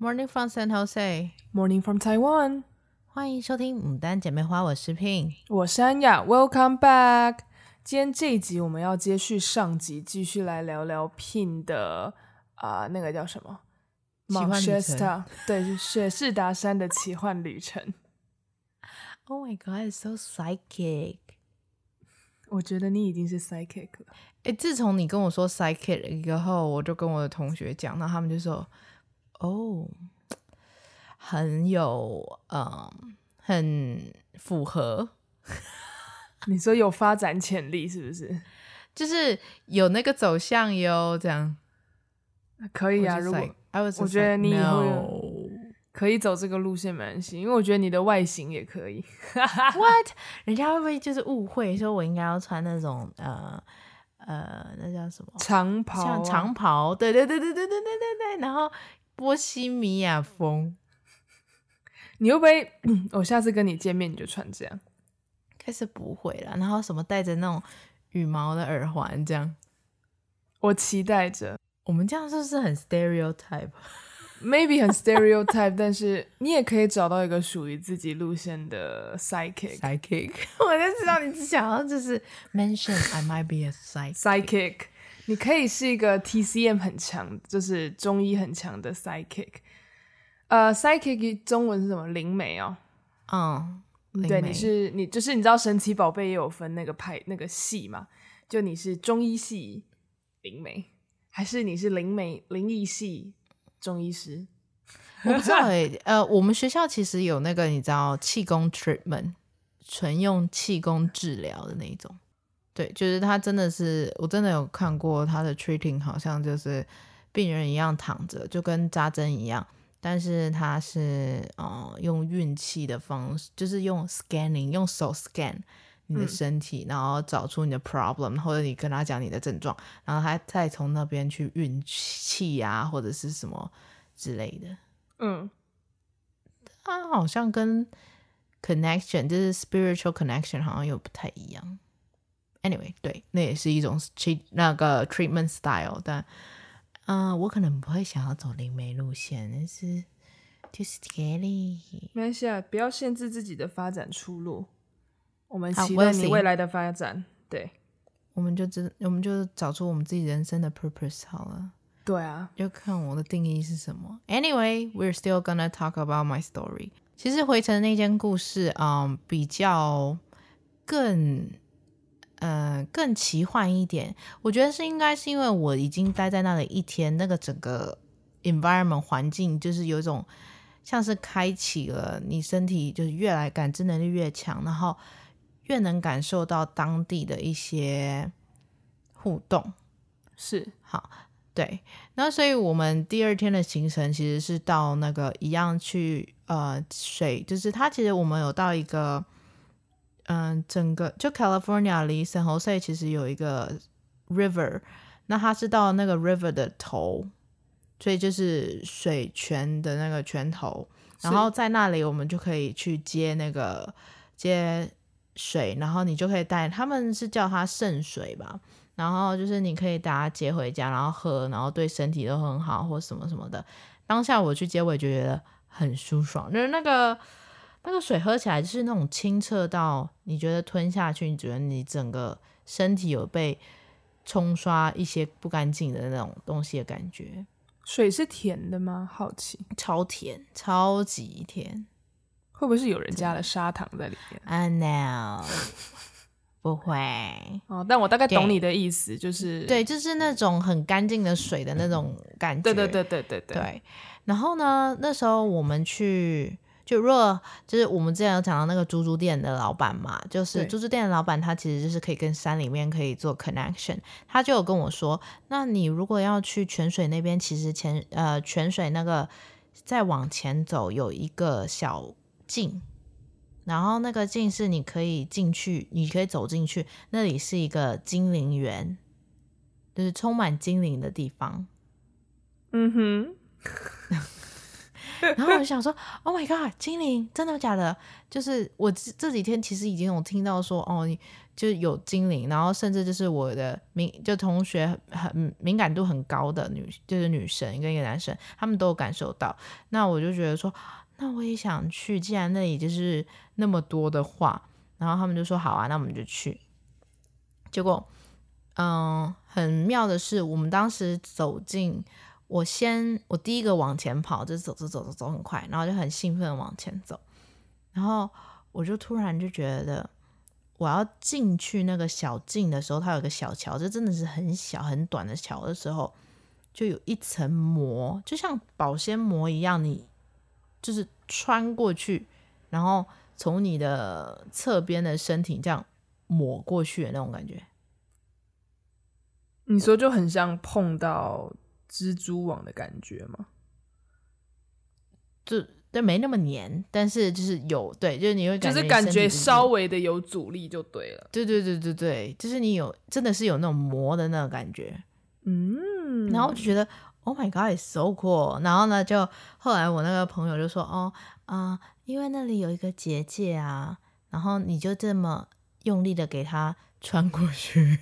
Morning from San Jose. Morning from Taiwan. 欢迎收听牡丹姐妹花，我是 Pin，我是安雅。Welcome back。今天这一集我们要接续上集，继续来聊聊 Pin 的啊、呃，那个叫什么？奇幻旅程。对，雪士达山的奇幻旅程。Oh my god, it's so psychic！我觉得你已经是 psychic 了。哎，自从你跟我说 psychic 以后，我就跟我的同学讲，那他们就说，哦。很有，嗯，很符合。你说有发展潜力是不是？就是有那个走向哟，这样可以啊。如果我觉得你以后可以走这个路线，没关系，因为我觉得你的外形也可以。What？人家会不会就是误会，说我应该要穿那种呃呃，那叫什么长袍啊？像长袍？对对对对对对对对对。然后波西米亚风。你会不会？我下次跟你见面你就穿这样？开始不会了。然后什么戴着那种羽毛的耳环这样？我期待着。我们这样是不是很 stereotype？Maybe 很 stereotype，但是你也可以找到一个属于自己路线的 psychic。psychic，我就知道你只想要就是 mention I might be a psychic。psychic，你可以是一个 TCM 很强，就是中医很强的 psychic。呃、uh,，psychic 中文是什么？灵媒哦。嗯，对，你是你就是你知道神奇宝贝也有分那个派那个系嘛？就你是中医系灵媒，还是你是灵媒灵异系中医师？我不知道哎、欸。呃，我们学校其实有那个你知道气功 treatment，纯用气功治疗的那一种。对，就是他真的是，我真的有看过他的 treating，好像就是病人一样躺着，就跟扎针一样。但是他是呃用运气的方式，就是用 scanning，用手 scan 你的身体，嗯、然后找出你的 problem，或者你跟他讲你的症状，然后他再从那边去运气啊，或者是什么之类的。嗯，他好像跟 connection，就是 spiritual connection，好像又不太一样。Anyway，对，那也是一种 treat 那个 treatment style，但。嗯、呃，我可能不会想要走灵媒路线，但是 too scary。没关系啊，不要限制自己的发展出路。我们期待你未来的发展。啊、对，我们就知，我们就找出我们自己人生的 purpose 好了。对啊，就看我的定义是什么。Anyway, we're still gonna talk about my story。其实回程那间故事，嗯，比较更。嗯、呃，更奇幻一点，我觉得是应该是因为我已经待在那里一天，那个整个 environment 环境就是有一种像是开启了你身体，就是越来感知能力越强，然后越能感受到当地的一些互动。是，好，对，那所以我们第二天的行程其实是到那个一样去呃水，就是它其实我们有到一个。嗯，整个就 California 离 San Jose 其实有一个 river，那它是到那个 river 的头，所以就是水泉的那个泉头，然后在那里我们就可以去接那个接水，然后你就可以带，他们是叫它圣水吧，然后就是你可以把它接回家，然后喝，然后对身体都很好或什么什么的。当下我去接，我也觉得很舒爽，就是那个。那个水喝起来就是那种清澈到你觉得吞下去，你觉得你整个身体有被冲刷一些不干净的那种东西的感觉。水是甜的吗？好奇。超甜，超级甜。会不会是有人加了砂糖在里面？I know，不会。哦，但我大概懂你的意思，就是对，就是那种很干净的水的那种感觉。对对对对对对。对。然后呢，那时候我们去。就若就是我们之前有讲到那个猪猪店的老板嘛，就是猪猪店的老板，他其实就是可以跟山里面可以做 connection。他就有跟我说，那你如果要去泉水那边，其实前呃泉水那个再往前走有一个小径，然后那个径是你可以进去，你可以走进去，那里是一个精灵园，就是充满精灵的地方。嗯哼。然后我就想说，Oh my God，精灵真的假的？就是我这几天其实已经有听到说，哦，就有精灵，然后甚至就是我的敏就同学很敏感度很高的女就是女生跟一个男生，他们都感受到。那我就觉得说，那我也想去，既然那里就是那么多的话，然后他们就说好啊，那我们就去。结果，嗯，很妙的是，我们当时走进，我先我第一个往前跑，就走走走走走很快，然后就很兴奋往前走，然后我就突然就觉得。我要进去那个小径的时候，它有个小桥，这真的是很小很短的桥的时候，就有一层膜，就像保鲜膜一样，你就是穿过去，然后从你的侧边的身体这样抹过去的那种感觉。你说就很像碰到蜘蛛网的感觉吗？就。对，没那么黏，但是就是有，对，就是你会感觉就是感觉稍微的有阻力就对了。对对对对对，就是你有真的是有那种膜的那种感觉，嗯，然后我就觉得 Oh my God，it's so cool。然后呢，就后来我那个朋友就说，哦，啊、呃，因为那里有一个结界啊，然后你就这么用力的给它穿过去。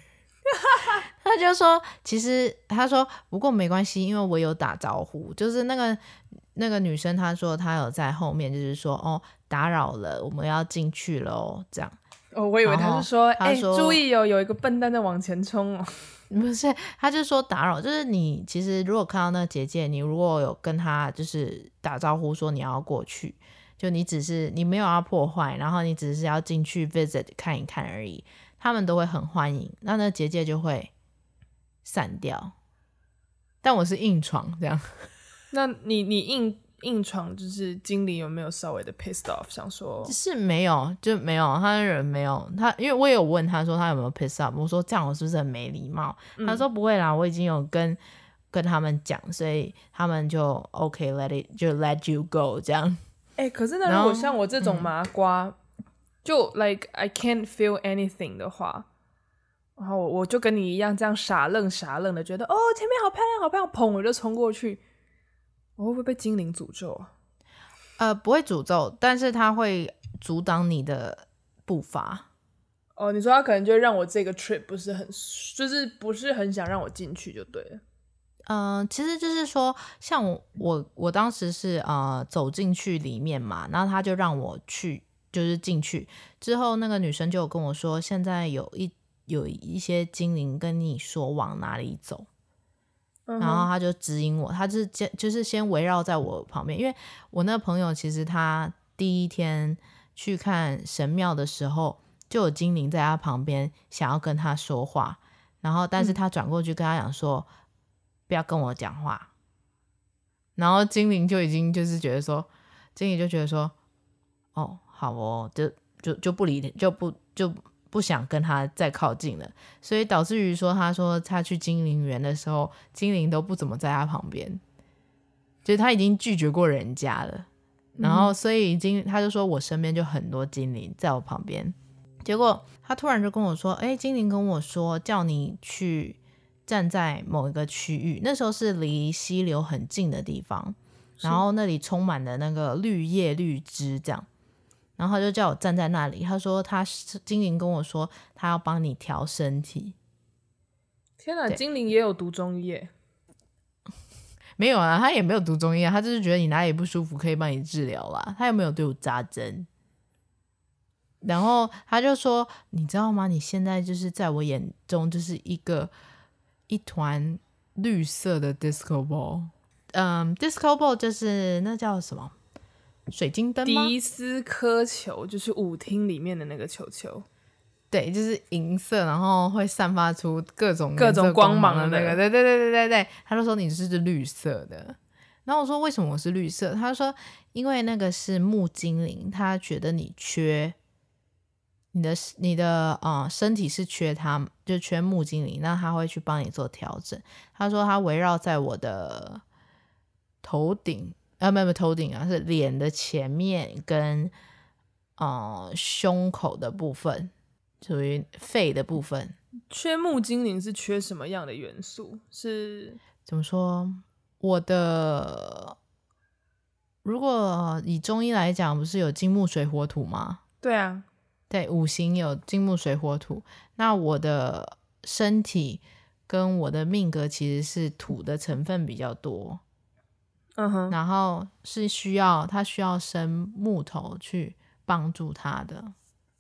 他就说，其实他说不过没关系，因为我有打招呼，就是那个。那个女生她说她有在后面，就是说哦，打扰了，我们要进去了哦，这样。哦，我以为他是说哎，注意哦，有一个笨蛋在往前冲哦。不是，他就说打扰，就是你其实如果看到那个结界，你如果有跟他就是打招呼说你要过去，就你只是你没有要破坏，然后你只是要进去 visit 看一看而已，他们都会很欢迎，那那个结界就会散掉。但我是硬闯这样。那你你硬硬闯，就是经理有没有稍微的 pissed off？想说是没有，就没有他的人没有他，因为我有问他说他有没有 pissed off，我说这样我是不是很没礼貌？嗯、他说不会啦，我已经有跟跟他们讲，所以他们就 OK，let it 就 let you go 这样。哎、欸，可是那如果像我这种麻瓜，嗯、就 like I can't feel anything 的话，然后我我就跟你一样这样傻愣傻愣的，觉得哦前面好漂亮好漂亮，砰我就冲过去。我会不会被精灵诅咒啊？呃，不会诅咒，但是他会阻挡你的步伐。哦，你说他可能就让我这个 trip 不是很，就是不是很想让我进去就对了。嗯、呃，其实就是说，像我我我当时是呃走进去里面嘛，然后他就让我去，就是进去之后，那个女生就有跟我说，现在有一有一些精灵跟你说往哪里走。然后他就指引我，他就是先就是先围绕在我旁边，因为我那朋友其实他第一天去看神庙的时候，就有精灵在他旁边想要跟他说话，然后但是他转过去跟他讲说、嗯、不要跟我讲话，然后精灵就已经就是觉得说，精灵就觉得说，哦好哦，就就就不理就不就。不想跟他再靠近了，所以导致于说，他说他去精灵园的时候，精灵都不怎么在他旁边，就是他已经拒绝过人家了。然后，所以已经他就说我身边就很多精灵在我旁边。结果他突然就跟我说：“哎，精灵跟我说叫你去站在某一个区域，那时候是离溪流很近的地方，然后那里充满了那个绿叶绿枝，这样。”然后他就叫我站在那里，他说他是精灵跟我说他要帮你调身体。天哪，精灵也有读中医耶？没有啊，他也没有读中医啊，他就是觉得你哪里不舒服可以帮你治疗啦。他又没有对我扎针。然后他就说，你知道吗？你现在就是在我眼中就是一个一团绿色的 disco ball。嗯，disco ball 就是那叫什么？水晶灯吗？迪斯科球就是舞厅里面的那个球球，对，就是银色，然后会散发出各种各种光芒的那个，对对对对对对。他就说你是绿色的，然后我说为什么我是绿色？他说因为那个是木精灵，他觉得你缺你的你的啊、呃、身体是缺他，就缺木精灵，那他会去帮你做调整。他说他围绕在我的头顶。啊，没有没有头顶啊，是脸的前面跟呃胸口的部分，属于肺的部分。缺木精灵是缺什么样的元素？是怎么说？我的如果以中医来讲，不是有金木水火土吗？对啊，对，五行有金木水火土。那我的身体跟我的命格其实是土的成分比较多。嗯哼，然后是需要他需要生木头去帮助他的。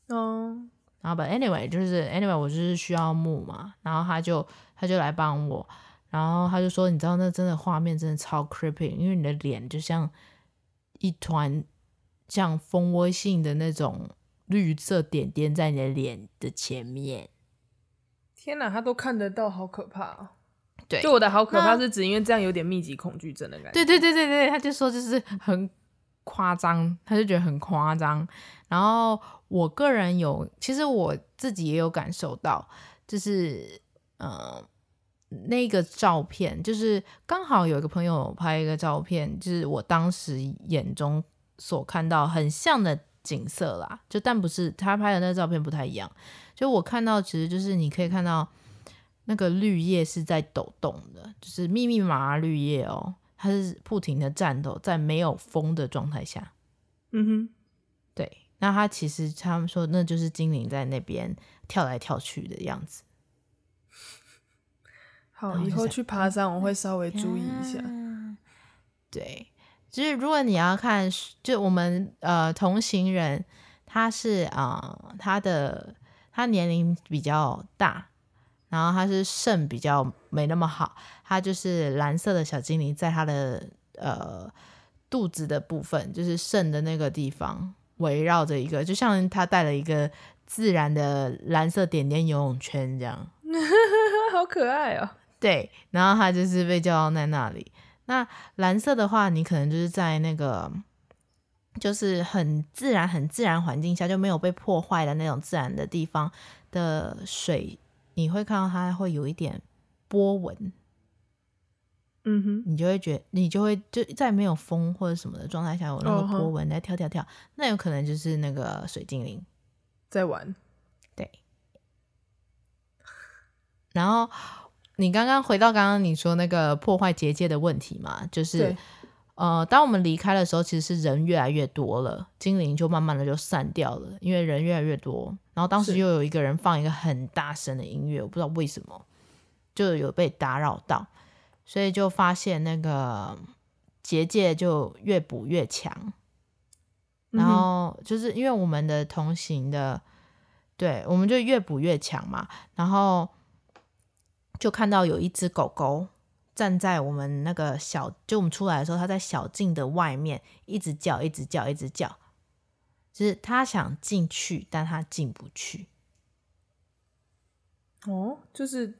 嗯，然后 but anyway 就是 anyway 我就是需要木嘛，然后他就他就来帮我，然后他就说，你知道那真的画面真的超 creepy，因为你的脸就像一团像蜂窝性的那种绿色点点在你的脸的前面。天哪，他都看得到，好可怕啊！对，就我的好可怕是指因为这样有点密集恐惧症的感觉。对对对对对，他就说就是很夸张，他就觉得很夸张。然后我个人有，其实我自己也有感受到，就是呃那个照片，就是刚好有一个朋友拍一个照片，就是我当时眼中所看到很像的景色啦。就但不是他拍的那个照片不太一样，就我看到其实就是你可以看到。那个绿叶是在抖动的，就是密密麻麻绿叶哦，它是不停的颤抖，在没有风的状态下。嗯哼，对，那它其实他们说那就是精灵在那边跳来跳去的样子。好，以后去爬山我会稍微注意一下。对，就是如果你要看，就我们呃同行人，他是啊、呃，他的他年龄比较大。然后它是肾比较没那么好，它就是蓝色的小精灵，在它的呃肚子的部分，就是肾的那个地方，围绕着一个，就像它带了一个自然的蓝色点点游泳圈这样，好可爱哦。对，然后它就是被叫在那里。那蓝色的话，你可能就是在那个就是很自然、很自然环境下，就没有被破坏的那种自然的地方的水。你会看到它会有一点波纹，嗯哼，你就会觉得你就会就在没有风或者什么的状态下有那个波纹在跳跳跳，那有可能就是那个水精灵在玩。对。然后你刚刚回到刚刚你说那个破坏结界的问题嘛，就是。呃，当我们离开的时候，其实是人越来越多了，精灵就慢慢的就散掉了，因为人越来越多。然后当时又有一个人放一个很大声的音乐，我不知道为什么，就有被打扰到，所以就发现那个结界就越补越强。然后就是因为我们的同行的，对，我们就越补越强嘛。然后就看到有一只狗狗。站在我们那个小，就我们出来的时候，它在小径的外面一直叫，一直叫，一直叫，就是他想进去，但他进不去。哦，就是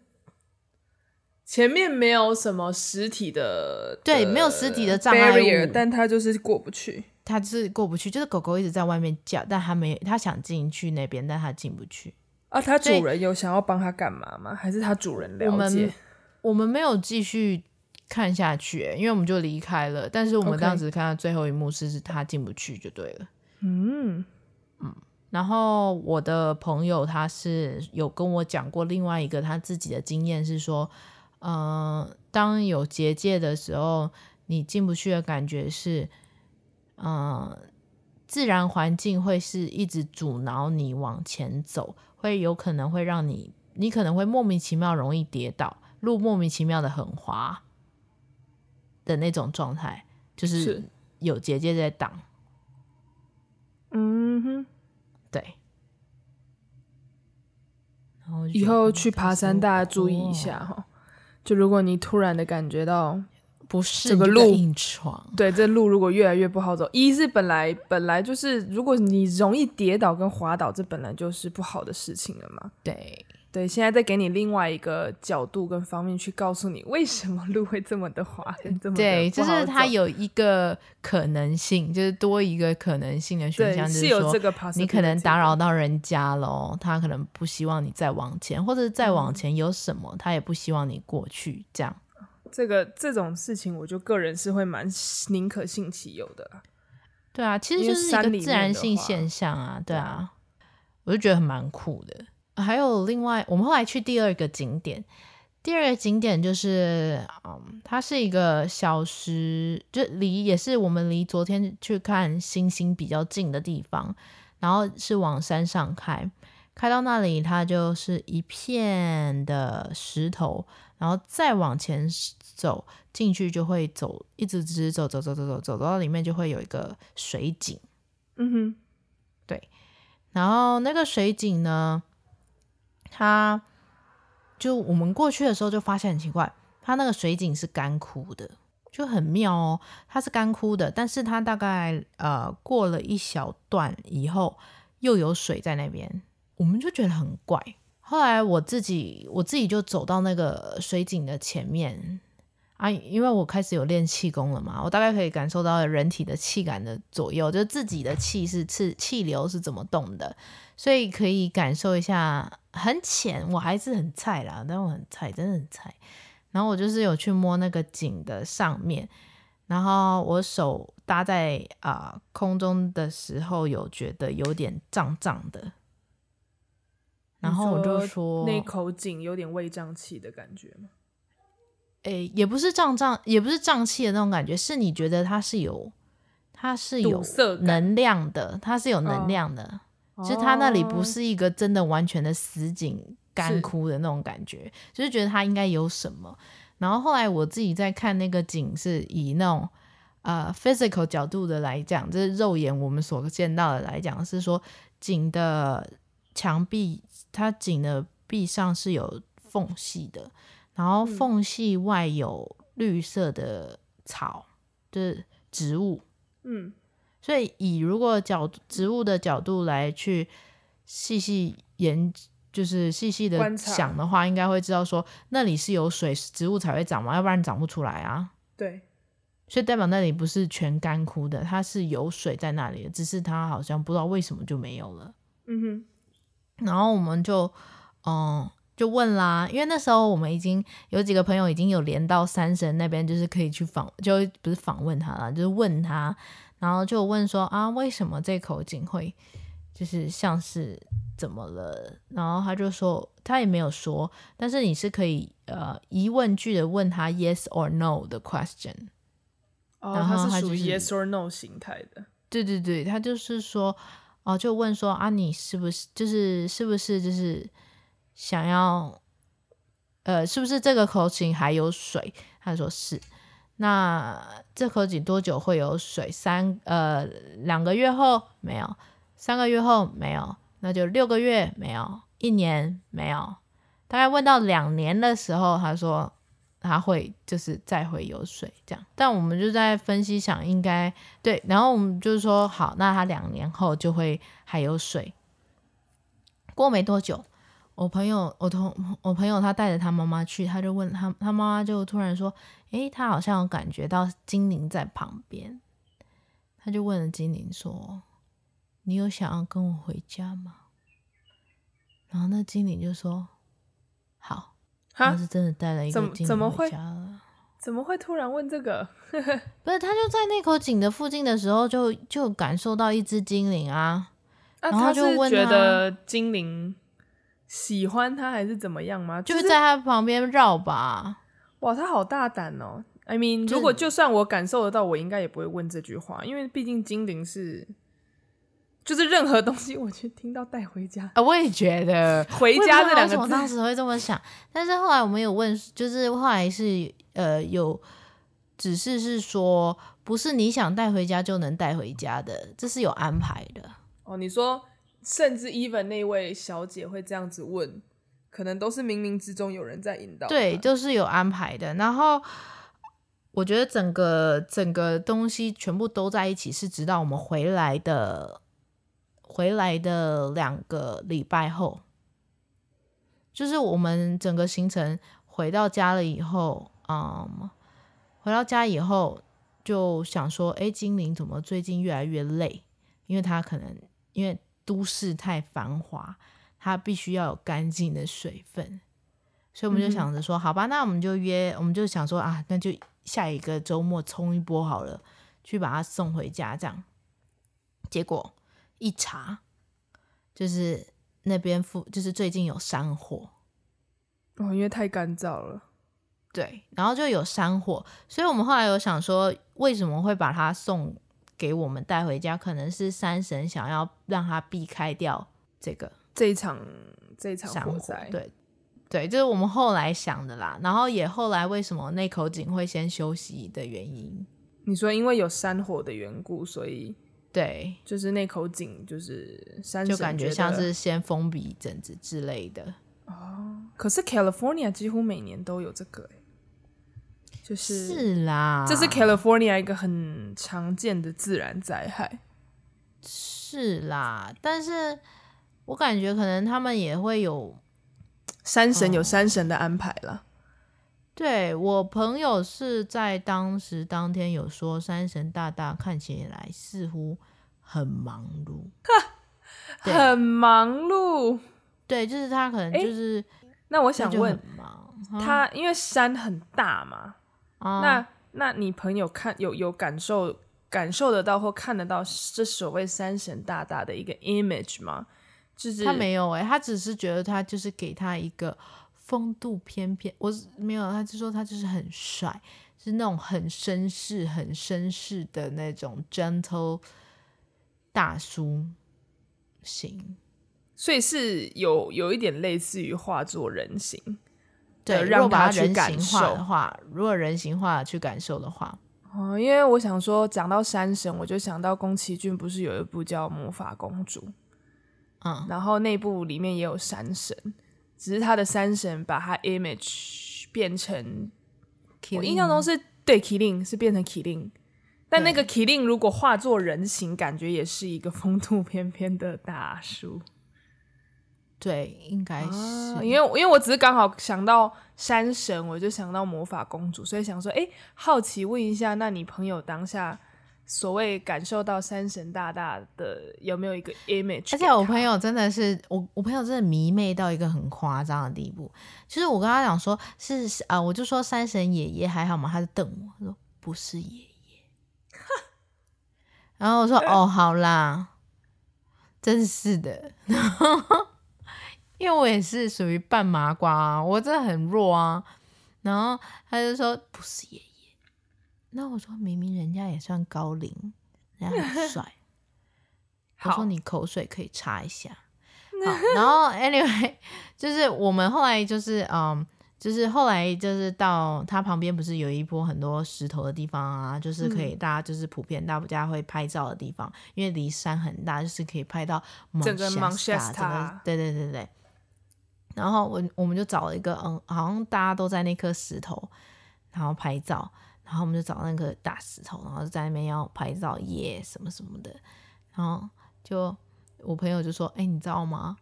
前面没有什么实体的，对，没有实体的障碍物，但他就是过不去，他就是过不去，就是狗狗一直在外面叫，但他没，他想进去那边，但他进不去。啊，他主人有想要帮他干嘛吗？还是他主人了解？我们没有继续看下去，因为我们就离开了。但是我们当时看到最后一幕是，是他进不去就对了。嗯嗯。然后我的朋友他是有跟我讲过另外一个他自己的经验，是说，嗯、呃，当有结界的时候，你进不去的感觉是，嗯、呃，自然环境会是一直阻挠你往前走，会有可能会让你，你可能会莫名其妙容易跌倒。路莫名其妙的很滑的那种状态，就是有结界在挡。嗯哼，对。然后以后去爬山，大家注意一下哈。就如果你突然的感觉到不是这个路，对，这路如果越来越不好走，一是本来本来就是，如果你容易跌倒跟滑倒，这本来就是不好的事情了嘛。对。对，现在再给你另外一个角度跟方面去告诉你，为什么路会这么的滑，这么的对，就是它有一个可能性，就是多一个可能性的选项，就是说你可能打扰到人家了，他可能不希望你再往前，或者再往前有什么，他也不希望你过去。这样，这个这种事情，我就个人是会蛮宁可信其有的。对啊，其实就是一个自然性现象啊，对啊，我就觉得很蛮酷的。还有另外，我们后来去第二个景点，第二个景点就是，嗯，它是一个小时，就离也是我们离昨天去看星星比较近的地方。然后是往山上开，开到那里它就是一片的石头，然后再往前走进去就会走，一直直走走走走走走到里面就会有一个水井。嗯哼，对，然后那个水井呢，他就我们过去的时候就发现很奇怪，他那个水井是干枯的。就很妙哦，它是干枯的，但是它大概呃过了一小段以后又有水在那边，我们就觉得很怪。后来我自己我自己就走到那个水井的前面啊，因为我开始有练气功了嘛，我大概可以感受到人体的气感的左右，就自己的气是气气流是怎么动的，所以可以感受一下。很浅，我还是很菜啦，但我很菜，真的很菜。然后我就是有去摸那个井的上面，然后我手搭在啊、呃、空中的时候，有觉得有点胀胀的。然后我就说，那口井有点胃胀气的感觉吗？诶，也不是胀胀，也不是胀气的那种感觉，是你觉得它是有，它是有能量的，它是有能量的，哦、就是它那里不是一个真的完全的死井。干枯的那种感觉，是就是觉得它应该有什么。然后后来我自己在看那个井，是以那种呃 physical 角度的来讲，就是肉眼我们所见到的来讲，是说井的墙壁，它井的壁上是有缝隙的，然后缝隙外有绿色的草，嗯、就是植物。嗯，所以以如果角植物的角度来去细细研。就是细细的想的话，应该会知道说那里是有水，植物才会长嘛，要不然长不出来啊。对，所以代表那里不是全干枯的，它是有水在那里的，只是它好像不知道为什么就没有了。嗯哼，然后我们就嗯就问啦，因为那时候我们已经有几个朋友已经有连到三神那边，就是可以去访，就不是访问他了，就是问他，然后就问说啊，为什么这口井会？就是像是怎么了，然后他就说他也没有说，但是你是可以呃疑问句的问他 yes or no 的 question，哦，然后他是属于 yes or no 形态的，对对对，他就是说哦，就问说啊，你是不是就是是不是就是想要呃是不是这个口井还有水？他说是，那这口井多久会有水？三呃两个月后没有。三个月后没有，那就六个月没有，一年没有，大概问到两年的时候，他说他会就是再会有水这样，但我们就在分析想应该对，然后我们就是说好，那他两年后就会还有水。过没多久，我朋友我同我朋友他带着他妈妈去，他就问他他妈妈就突然说，诶，他好像有感觉到精灵在旁边，他就问了精灵说。你有想要跟我回家吗？然后那精灵就说：“好。”他是真的带了一个精灵回家了。怎么会突然问这个？不是，他就在那口井的附近的时候就，就就感受到一只精灵啊。啊然后就问觉得精灵喜欢他还是怎么样吗？就是在他旁边绕吧。哇，他好大胆哦！I mean，如果就算我感受得到，我应该也不会问这句话，因为毕竟精灵是。就是任何东西，我去听到带回家啊，我也觉得“回家”这两个字，我当时会这么想。但是后来我们有问，就是后来是呃有指示是说，不是你想带回家就能带回家的，这是有安排的。哦，你说，甚至 even 那位小姐会这样子问，可能都是冥冥之中有人在引导。对，就是有安排的。然后我觉得整个整个东西全部都在一起，是直到我们回来的。回来的两个礼拜后，就是我们整个行程回到家了以后，嗯，回到家以后就想说，哎，精灵怎么最近越来越累？因为他可能因为都市太繁华，它必须要有干净的水分，所以我们就想着说，嗯、好吧，那我们就约，我们就想说啊，那就下一个周末冲一波好了，去把它送回家，这样，结果。一查，就是那边附，就是最近有山火哦，因为太干燥了。对，然后就有山火，所以我们后来有想说，为什么会把它送给我们带回家，可能是山神想要让他避开掉这个这一场这一场火灾。对对，就是我们后来想的啦。然后也后来为什么那口井会先休息的原因？你说因为有山火的缘故，所以对，就是那口井就是山就感觉像是先封闭一阵子之类的。哦，可是 California 几乎每年都有这个哎。就是是啦，这是 California 一个很常见的自然灾害。是啦，但是我感觉可能他们也会有山神有山神的安排了。哦、对，我朋友是在当时当天有说，山神大大看起来似乎很忙碌，很忙碌。对，就是他可能就是，那我想问，他，他因为山很大嘛？那，那你朋友看有有感受感受得到或看得到这所谓三神大大的一个 image 吗？就是他没有哎、欸，他只是觉得他就是给他一个风度翩翩，我没有，他就说他就是很帅，是那种很绅士、很绅士的那种 gentle 大叔型，所以是有有一点类似于化作人形。对，让把它人形化的话，如果人形化去感受的话，哦，因为我想说，讲到山神，我就想到宫崎骏不是有一部叫《魔法公主》，嗯，然后那部里面也有山神，只是他的山神把他 image 变成，我印象中是对麒麟是变成麒麟，但那个麒麟如果化作人形，感觉也是一个风度翩翩的大叔。对，应该是，啊、因为因为我只是刚好想到山神，我就想到魔法公主，所以想说，哎，好奇问一下，那你朋友当下所谓感受到山神大大的有没有一个 image？而且我朋友真的是，我我朋友真的迷妹到一个很夸张的地步。其实我跟他讲说，是啊，我就说山神爷爷还好吗？他就瞪我，他说不是爷爷。然后我说 哦，好啦，真是的。因为我也是属于半麻瓜啊，我真的很弱啊。然后他就说不是爷爷，那我说明明人家也算高龄，人家很帅。我说你口水可以擦一下。好，然后 anyway 就是我们后来就是嗯，就是后来就是到他旁边不是有一波很多石头的地方啊，就是可以大家就是普遍大家会拍照的地方，嗯、因为离山很大，就是可以拍到整个 Mount Shasta。对对对对。然后我我们就找了一个嗯，好像大家都在那颗石头，然后拍照，然后我们就找那个大石头，然后就在那边要拍照耶、yeah, 什么什么的，然后就我朋友就说：“哎，你知道吗？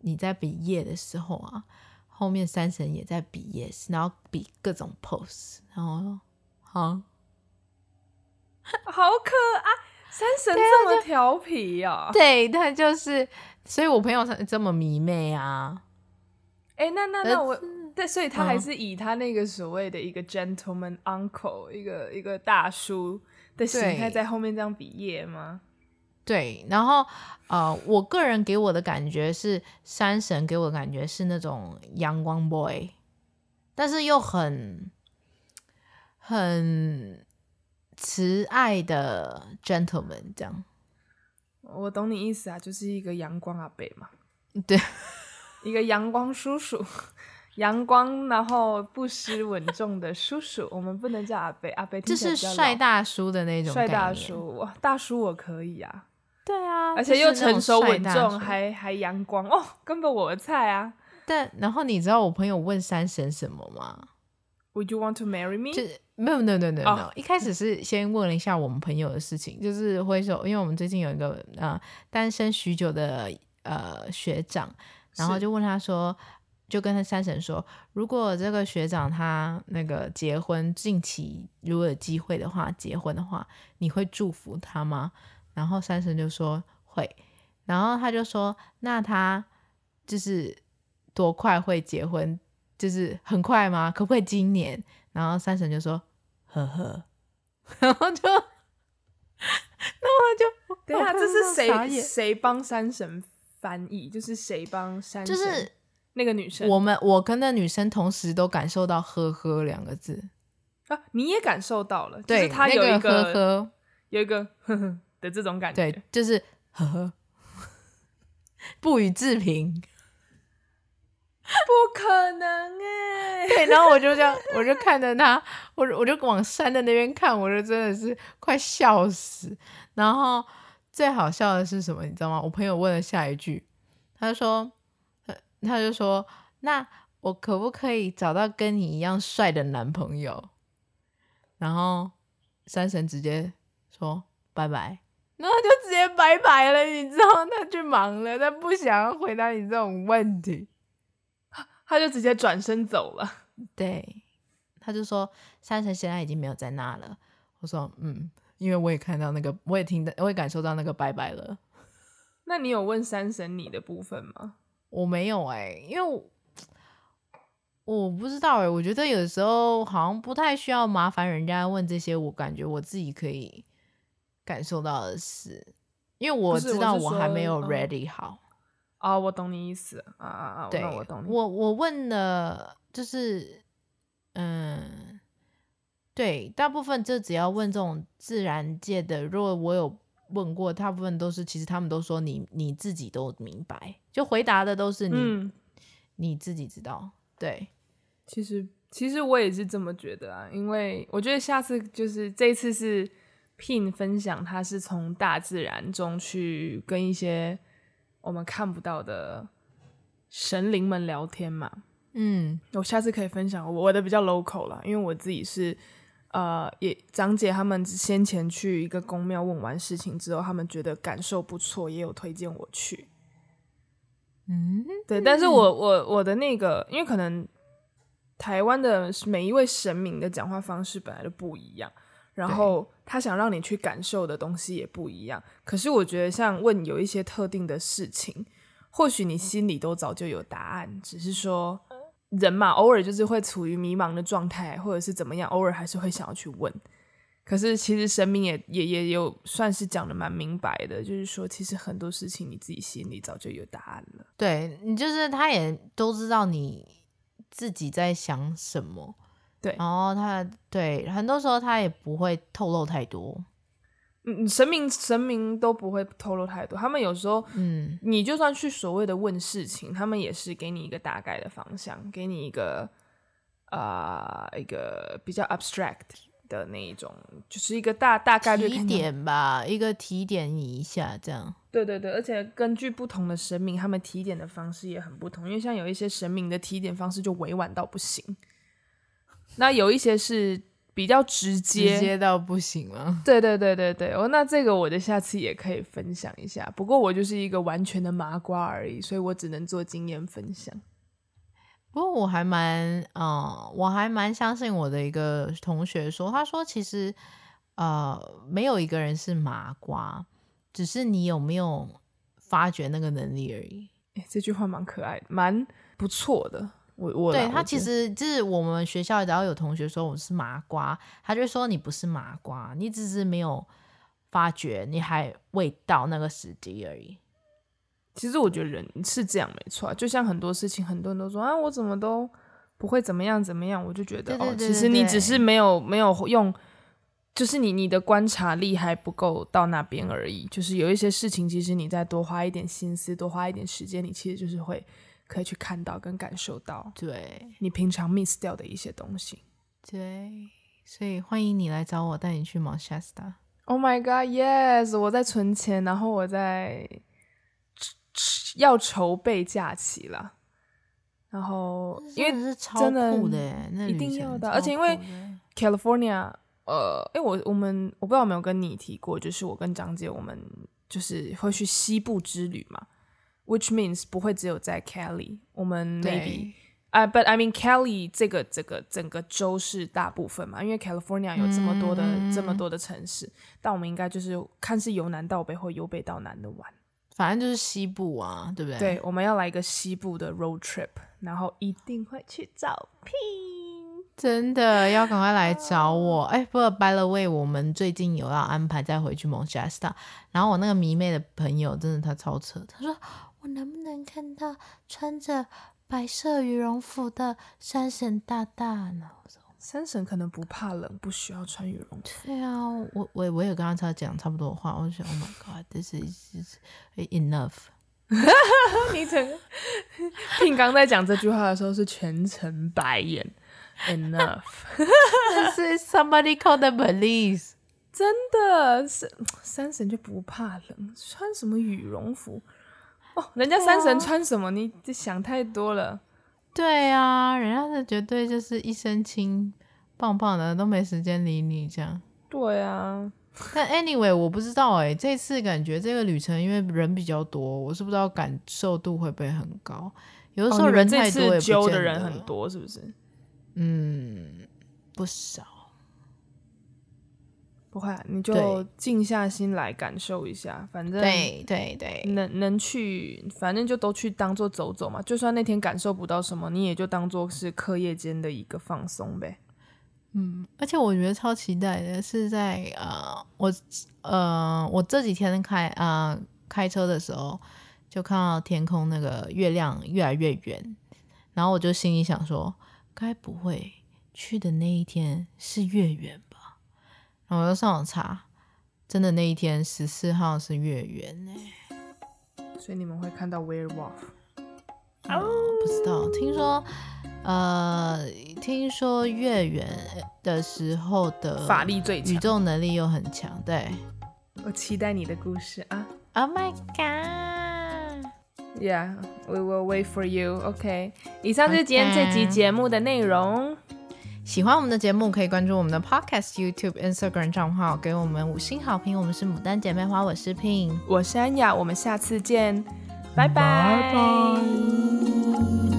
你在比耶、yeah、的时候啊，后面山神也在比耶、然后比各种 pose，然后好，好可爱，山神这么调皮呀、啊？对，他就是，所以我朋友才这么迷妹啊。”哎，那那那我对，所以他还是以他那个所谓的一个 gentleman uncle，、嗯、一个一个大叔的形态在后面这样比耶吗？对，然后呃，我个人给我的感觉是山神给我的感觉是那种阳光 boy，但是又很很慈爱的 gentleman 这样。我懂你意思啊，就是一个阳光阿北嘛。对。一个阳光叔叔，阳光然后不失稳重的叔叔，我们不能叫阿贝，阿贝就是帅大叔的那种。帅大叔，哇，大叔我可以啊。对啊，而且又成熟稳重，还还阳光哦，根本我的菜啊。但然后你知道我朋友问山神什么吗？Would you want to marry me？就是没有，没有，没有，没有。一开始是先问了一下我们朋友的事情，就是挥手，因为我们最近有一个呃单身许久的呃学长。然后就问他说，就跟他山神说，如果这个学长他那个结婚近期如果有机会的话，结婚的话，你会祝福他吗？然后三神就说会。然后他就说，那他就是多快会结婚？就是很快吗？可不可以今年？然后三神就说呵呵。然后就，那我就，等下这是谁谁帮三神？翻译就是谁帮山神？就是那个女生。我们我跟那女生同时都感受到“呵呵”两个字啊，你也感受到了，对，就是他有一个、那个、呵呵，有一个呵呵的这种感觉，对，就是呵呵，不予置评。不可能哎！对，然后我就这样，我就看着他，我我就往山的那边看，我就真的是快笑死。然后最好笑的是什么，你知道吗？我朋友问了下一句，他说，他就说，那我可不可以找到跟你一样帅的男朋友？然后山神直接说拜拜，然后就直接拜拜了，你知道，他去忙了，他不想要回答你这种问题。他就直接转身走了。对，他就说山神现在已经没有在那了。我说嗯，因为我也看到那个，我也听到，我也感受到那个拜拜了。那你有问三神你的部分吗？我没有哎、欸，因为我，我不知道哎、欸，我觉得有时候好像不太需要麻烦人家问这些，我感觉我自己可以感受到的是，因为我知道我还没有 ready 好。啊、哦，我懂你意思啊啊啊！对，我懂你。我我问了，就是嗯，对，大部分就只要问这种自然界的，如果我有问过，大部分都是其实他们都说你你自己都明白，就回答的都是你、嗯、你自己知道。对，其实其实我也是这么觉得啊，因为我觉得下次就是这一次是 Pin 分享，他是从大自然中去跟一些。我们看不到的神灵们聊天嘛，嗯，我下次可以分享我的比较 local 啦，因为我自己是呃，也长姐他们先前去一个宫庙问完事情之后，他们觉得感受不错，也有推荐我去，嗯，对，但是我我我的那个，因为可能台湾的每一位神明的讲话方式本来就不一样。然后他想让你去感受的东西也不一样。可是我觉得，像问有一些特定的事情，或许你心里都早就有答案，只是说人嘛，偶尔就是会处于迷茫的状态，或者是怎么样，偶尔还是会想要去问。可是其实神明也也也有算是讲的蛮明白的，就是说，其实很多事情你自己心里早就有答案了。对，你就是他也都知道你自己在想什么。对，然后他对很多时候他也不会透露太多，嗯，神明神明都不会透露太多。他们有时候，嗯，你就算去所谓的问事情，他们也是给你一个大概的方向，给你一个啊、呃、一个比较 abstract 的那一种，就是一个大大概率提点吧，一个提点你一下这样。对对对，而且根据不同的神明，他们提点的方式也很不同，因为像有一些神明的提点方式就委婉到不行。那有一些是比较直接，直接到不行了。对对对对对，哦，那这个我的下次也可以分享一下。不过我就是一个完全的麻瓜而已，所以我只能做经验分享。不过我还蛮，嗯，我还蛮相信我的一个同学说，他说其实，呃，没有一个人是麻瓜，只是你有没有发掘那个能力而已。诶，这句话蛮可爱的，蛮不错的。我我对他其实就是我们学校只要有同学说我是麻瓜，他就说你不是麻瓜，你只是没有发觉，你还未到那个时机而已。其实我觉得人是这样没错，就像很多事情，很多人都说啊，我怎么都不会怎么样怎么样，我就觉得哦，其实你只是没有没有用，就是你你的观察力还不够到那边而已。就是有一些事情，其实你再多花一点心思，多花一点时间，你其实就是会。可以去看到跟感受到，对你平常 miss 掉的一些东西。对，所以欢迎你来找我，带你去 Mount Shasta。Oh my God, yes！我在存钱，然后我在要筹备假期了。然后因为是超酷的，那一定要的，而且因为 California，呃，哎，我我们我不知道有没有跟你提过，就是我跟张姐，我们就是会去西部之旅嘛。Which means 不会只有在 Kelly，我们 maybe 啊，but I mean Kelly 这个这个整个州是大部分嘛，因为 California 有这么多的、嗯、这么多的城市，但我们应该就是看是由南到北或由北到南的玩，反正就是西部啊，对不对？对，我们要来一个西部的 road trip，然后一定会去找 Pin，真的要赶快来找我。哎、欸，不过 by the way，我们最近有要安排再回去 Mount Shasta，然后我那个迷妹的朋友真的他超扯，他说。我能不能看到穿着白色羽绒服的山神大大呢？山神可能不怕冷，不需要穿羽绒服。对啊，我我我也跟他讲差不多的话，我就想，Oh my God，this is enough。你整个听刚在讲这句话的时候是全程白眼。Enough。是 somebody call the police。真的是山神就不怕冷，穿什么羽绒服？哦，人家三神穿什么？你想太多了。对啊，人家是绝对就是一身轻，棒棒的，都没时间理你这样。对啊，但 anyway 我不知道哎、欸，这次感觉这个旅程因为人比较多，我是不知道感受度会不会很高。有的时候人太多也不见得，揪的人很多，是不是？嗯，不少。不会，你就静下心来感受一下。反正对对对，能能去，反正就都去当做走走嘛。就算那天感受不到什么，你也就当做是课业间的一个放松呗。嗯，而且我觉得超期待的是在呃，我呃，我这几天开呃开车的时候，就看到天空那个月亮越来越圆，然后我就心里想说，该不会去的那一天是月圆吧？然后我又上网查，真的那一天十四号是月圆呢，所以你们会看到 werewolf。哦，不知道，听说，呃，听说月圆的时候的法力最强，宇宙能力又很强。对，我期待你的故事啊！Oh my god! Yeah, we will wait for you. OK，以上就是今天这集节目的内容。喜欢我们的节目，可以关注我们的 Podcast、YouTube、Instagram 账号，给我们五星好评。我们是牡丹姐妹花，我是 Pin，我是安雅，我们下次见，拜拜。Bye bye